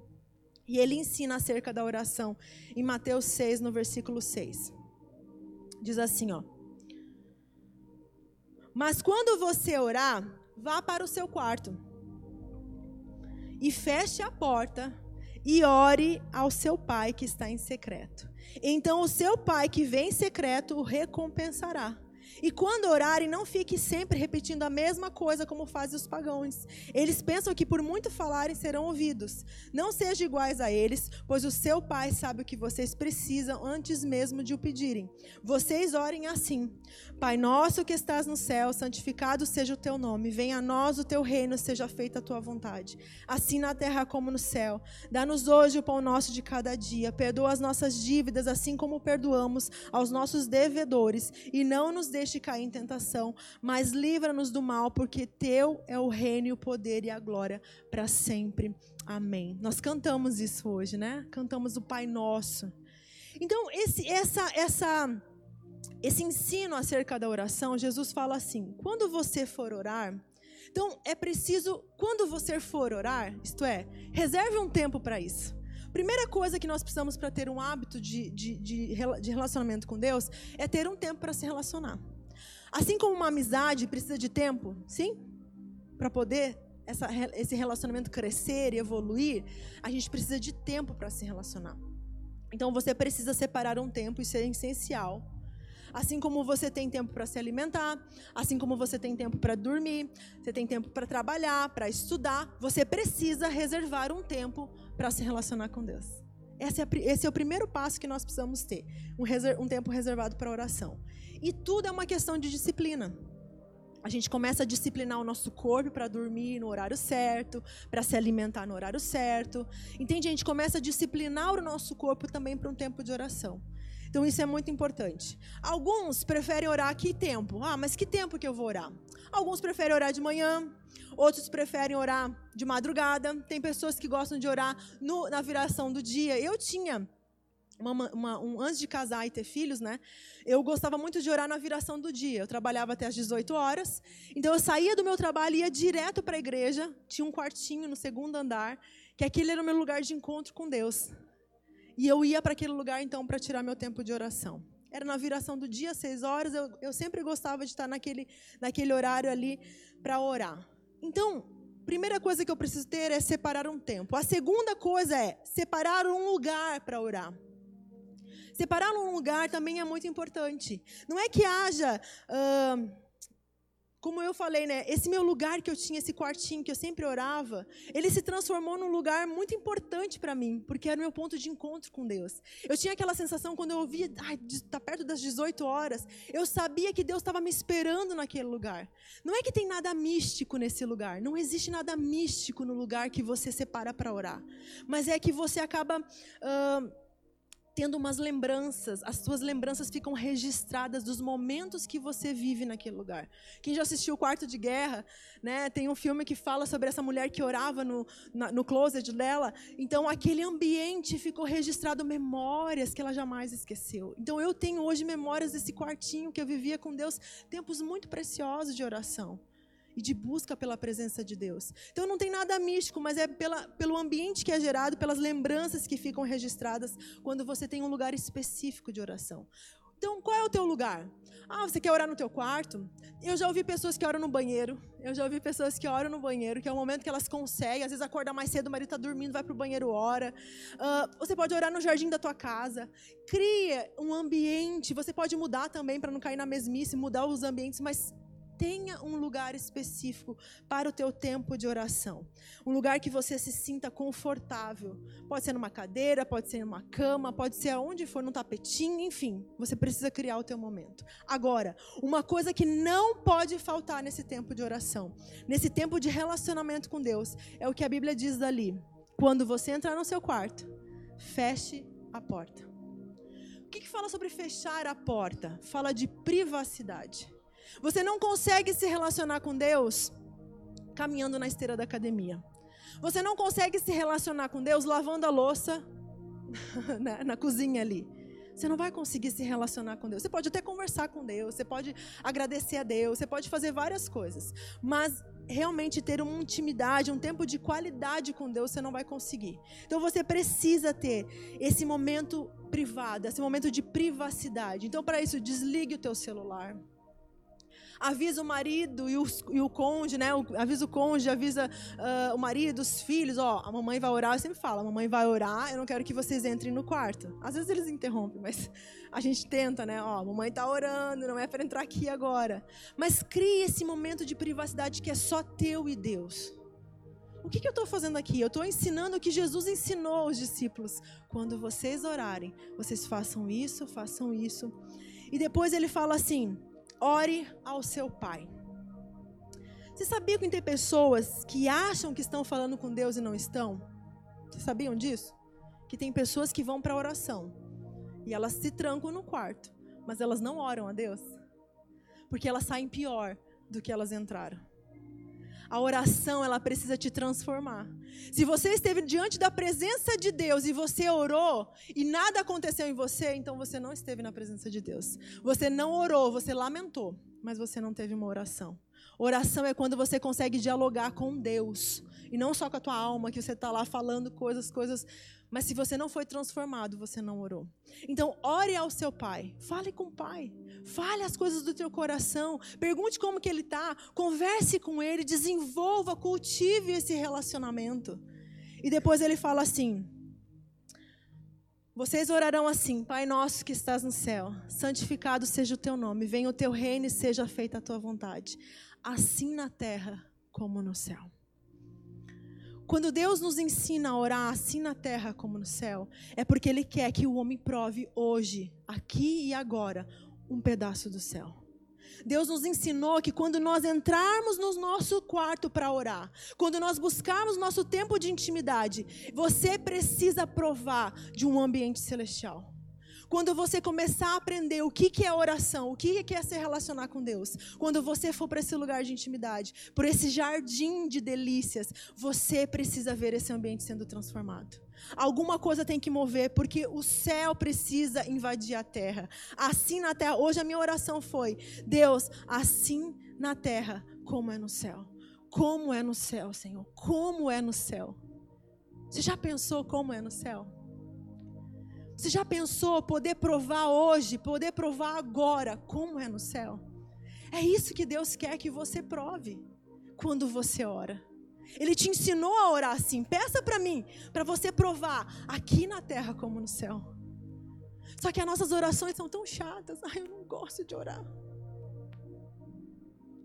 E ele ensina acerca da oração em Mateus 6, no versículo 6. Diz assim, ó: Mas quando você orar, vá para o seu quarto e feche a porta e ore ao seu pai que está em secreto. Então o seu pai que vem em secreto o recompensará. E quando orarem, não fique sempre repetindo a mesma coisa como fazem os pagãos. Eles pensam que por muito falarem serão ouvidos. Não sejam iguais a eles, pois o seu Pai sabe o que vocês precisam antes mesmo de o pedirem. Vocês orem assim: Pai nosso que estás no céu, santificado seja o teu nome. Venha a nós o teu reino, seja feita a tua vontade. Assim na terra como no céu. Dá-nos hoje o pão nosso de cada dia. Perdoa as nossas dívidas, assim como perdoamos aos nossos devedores. E não nos deixe deixe cair em tentação, mas livra-nos do mal, porque teu é o reino e o poder e a glória para sempre. Amém. Nós cantamos isso hoje, né? Cantamos o Pai Nosso. Então, esse, essa, essa, esse ensino acerca da oração, Jesus fala assim: quando você for orar, então é preciso, quando você for orar, isto é, reserve um tempo para isso. Primeira coisa que nós precisamos para ter um hábito de, de, de, de relacionamento com Deus é ter um tempo para se relacionar. Assim como uma amizade precisa de tempo, sim? Para poder essa, esse relacionamento crescer e evoluir, a gente precisa de tempo para se relacionar. Então você precisa separar um tempo, isso é essencial. Assim como você tem tempo para se alimentar, assim como você tem tempo para dormir, você tem tempo para trabalhar, para estudar, você precisa reservar um tempo para se relacionar com Deus. Esse é, esse é, o primeiro passo que nós precisamos ter, um, um tempo reservado para oração. E tudo é uma questão de disciplina. A gente começa a disciplinar o nosso corpo para dormir no horário certo, para se alimentar no horário certo. Entende? A gente começa a disciplinar o nosso corpo também para um tempo de oração. Então isso é muito importante. Alguns preferem orar que tempo? Ah, mas que tempo que eu vou orar? Alguns preferem orar de manhã, outros preferem orar de madrugada. Tem pessoas que gostam de orar no, na viração do dia. Eu tinha uma, uma, um, antes de casar e ter filhos, né? Eu gostava muito de orar na viração do dia. Eu trabalhava até as 18 horas. Então eu saía do meu trabalho e ia direto para a igreja. Tinha um quartinho no segundo andar, que aquele era o meu lugar de encontro com Deus. E eu ia para aquele lugar então para tirar meu tempo de oração. Era na viração do dia, seis horas. Eu, eu sempre gostava de estar naquele, naquele horário ali para orar. Então, primeira coisa que eu preciso ter é separar um tempo. A segunda coisa é separar um lugar para orar. Separar um lugar também é muito importante. Não é que haja. Uh, como eu falei, né? Esse meu lugar que eu tinha, esse quartinho que eu sempre orava, ele se transformou num lugar muito importante para mim, porque era o meu ponto de encontro com Deus. Eu tinha aquela sensação quando eu ouvia, ai, tá perto das 18 horas, eu sabia que Deus estava me esperando naquele lugar. Não é que tem nada místico nesse lugar, não existe nada místico no lugar que você separa para orar, mas é que você acaba uh, tendo umas lembranças, as suas lembranças ficam registradas dos momentos que você vive naquele lugar. Quem já assistiu o Quarto de Guerra, né, tem um filme que fala sobre essa mulher que orava no, na, no closet dela. Então, aquele ambiente ficou registrado memórias que ela jamais esqueceu. Então, eu tenho hoje memórias desse quartinho que eu vivia com Deus, tempos muito preciosos de oração e de busca pela presença de Deus. Então não tem nada místico, mas é pela, pelo ambiente que é gerado, pelas lembranças que ficam registradas quando você tem um lugar específico de oração. Então, qual é o teu lugar? Ah, você quer orar no teu quarto? Eu já ouvi pessoas que oram no banheiro. Eu já ouvi pessoas que oram no banheiro, que é o momento que elas conseguem. Às vezes acorda mais cedo, o marido está dormindo, vai para o banheiro, ora. Uh, você pode orar no jardim da tua casa. Cria um ambiente. Você pode mudar também para não cair na mesmice, mudar os ambientes, mas tenha um lugar específico para o teu tempo de oração. Um lugar que você se sinta confortável. Pode ser numa cadeira, pode ser numa cama, pode ser aonde for, num tapetinho, enfim. Você precisa criar o teu momento. Agora, uma coisa que não pode faltar nesse tempo de oração, nesse tempo de relacionamento com Deus, é o que a Bíblia diz dali. Quando você entrar no seu quarto, feche a porta. O que, que fala sobre fechar a porta? Fala de privacidade. Você não consegue se relacionar com Deus caminhando na esteira da academia. Você não consegue se relacionar com Deus lavando a louça na, na cozinha ali. Você não vai conseguir se relacionar com Deus. Você pode até conversar com Deus, você pode agradecer a Deus, você pode fazer várias coisas. Mas realmente ter uma intimidade, um tempo de qualidade com Deus, você não vai conseguir. Então você precisa ter esse momento privado, esse momento de privacidade. Então para isso, desligue o teu celular avisa o marido e o, e o né? avisa o cônjuge, avisa uh, o marido, os filhos, ó, a mamãe vai orar, eu sempre falo, a mamãe vai orar, eu não quero que vocês entrem no quarto. Às vezes eles interrompem, mas a gente tenta, né? Ó, a mamãe tá orando, não é para entrar aqui agora. Mas crie esse momento de privacidade que é só teu e Deus. O que, que eu estou fazendo aqui? Eu estou ensinando o que Jesus ensinou aos discípulos. Quando vocês orarem, vocês façam isso, façam isso. E depois ele fala assim: ore ao seu pai. Você sabia que tem pessoas que acham que estão falando com Deus e não estão? Vocês sabiam disso? Que tem pessoas que vão para a oração e elas se trancam no quarto, mas elas não oram a Deus, porque elas saem pior do que elas entraram. A oração, ela precisa te transformar. Se você esteve diante da presença de Deus e você orou e nada aconteceu em você, então você não esteve na presença de Deus. Você não orou, você lamentou, mas você não teve uma oração. Oração é quando você consegue dialogar com Deus. E não só com a tua alma, que você está lá falando coisas, coisas. Mas se você não foi transformado, você não orou. Então, ore ao seu pai. Fale com o pai. Fale as coisas do teu coração. Pergunte como que ele está. Converse com ele. Desenvolva, cultive esse relacionamento. E depois ele fala assim: vocês orarão assim: Pai nosso que estás no céu, santificado seja o teu nome, venha o teu reino e seja feita a tua vontade assim na terra como no céu. Quando Deus nos ensina a orar assim na terra como no céu, é porque Ele quer que o homem prove hoje, aqui e agora, um pedaço do céu. Deus nos ensinou que quando nós entrarmos no nosso quarto para orar, quando nós buscarmos nosso tempo de intimidade, você precisa provar de um ambiente celestial. Quando você começar a aprender o que, é oração, o que, que é se relacionar com Deus, quando você for para esse lugar de intimidade, por esse jardim de delícias, você precisa ver esse ambiente sendo transformado. Alguma coisa tem que mover, porque o céu precisa invadir a terra. Assim na terra, hoje a minha oração foi: Deus, assim na terra como é no céu. Como é no céu, Senhor? Como é no céu? Você já pensou como é no céu? Você já pensou poder provar hoje, poder provar agora como é no céu? É isso que Deus quer que você prove quando você ora. Ele te ensinou a orar assim. Peça para mim, para você provar aqui na terra como no céu. Só que as nossas orações são tão chatas. Ai, eu não gosto de orar.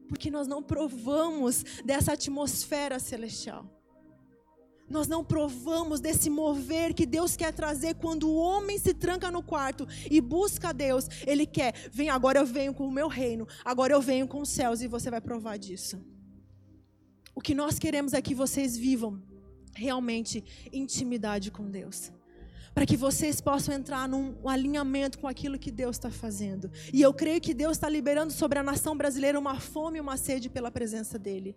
Porque nós não provamos dessa atmosfera celestial. Nós não provamos desse mover que Deus quer trazer quando o homem se tranca no quarto e busca Deus. Ele quer, vem agora eu venho com o meu reino, agora eu venho com os céus e você vai provar disso. O que nós queremos é que vocês vivam realmente intimidade com Deus. Para que vocês possam entrar num alinhamento com aquilo que Deus está fazendo. E eu creio que Deus está liberando sobre a nação brasileira uma fome e uma sede pela presença dEle.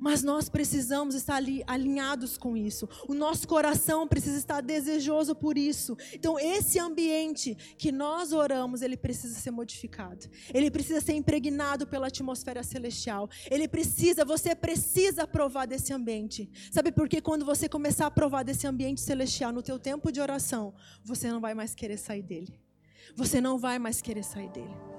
Mas nós precisamos estar ali alinhados com isso. O nosso coração precisa estar desejoso por isso. Então, esse ambiente que nós oramos, ele precisa ser modificado. Ele precisa ser impregnado pela atmosfera celestial. Ele precisa, você precisa provar desse ambiente. Sabe por quê? Quando você começar a provar desse ambiente celestial no teu tempo de oração, você não vai mais querer sair dele. Você não vai mais querer sair dele.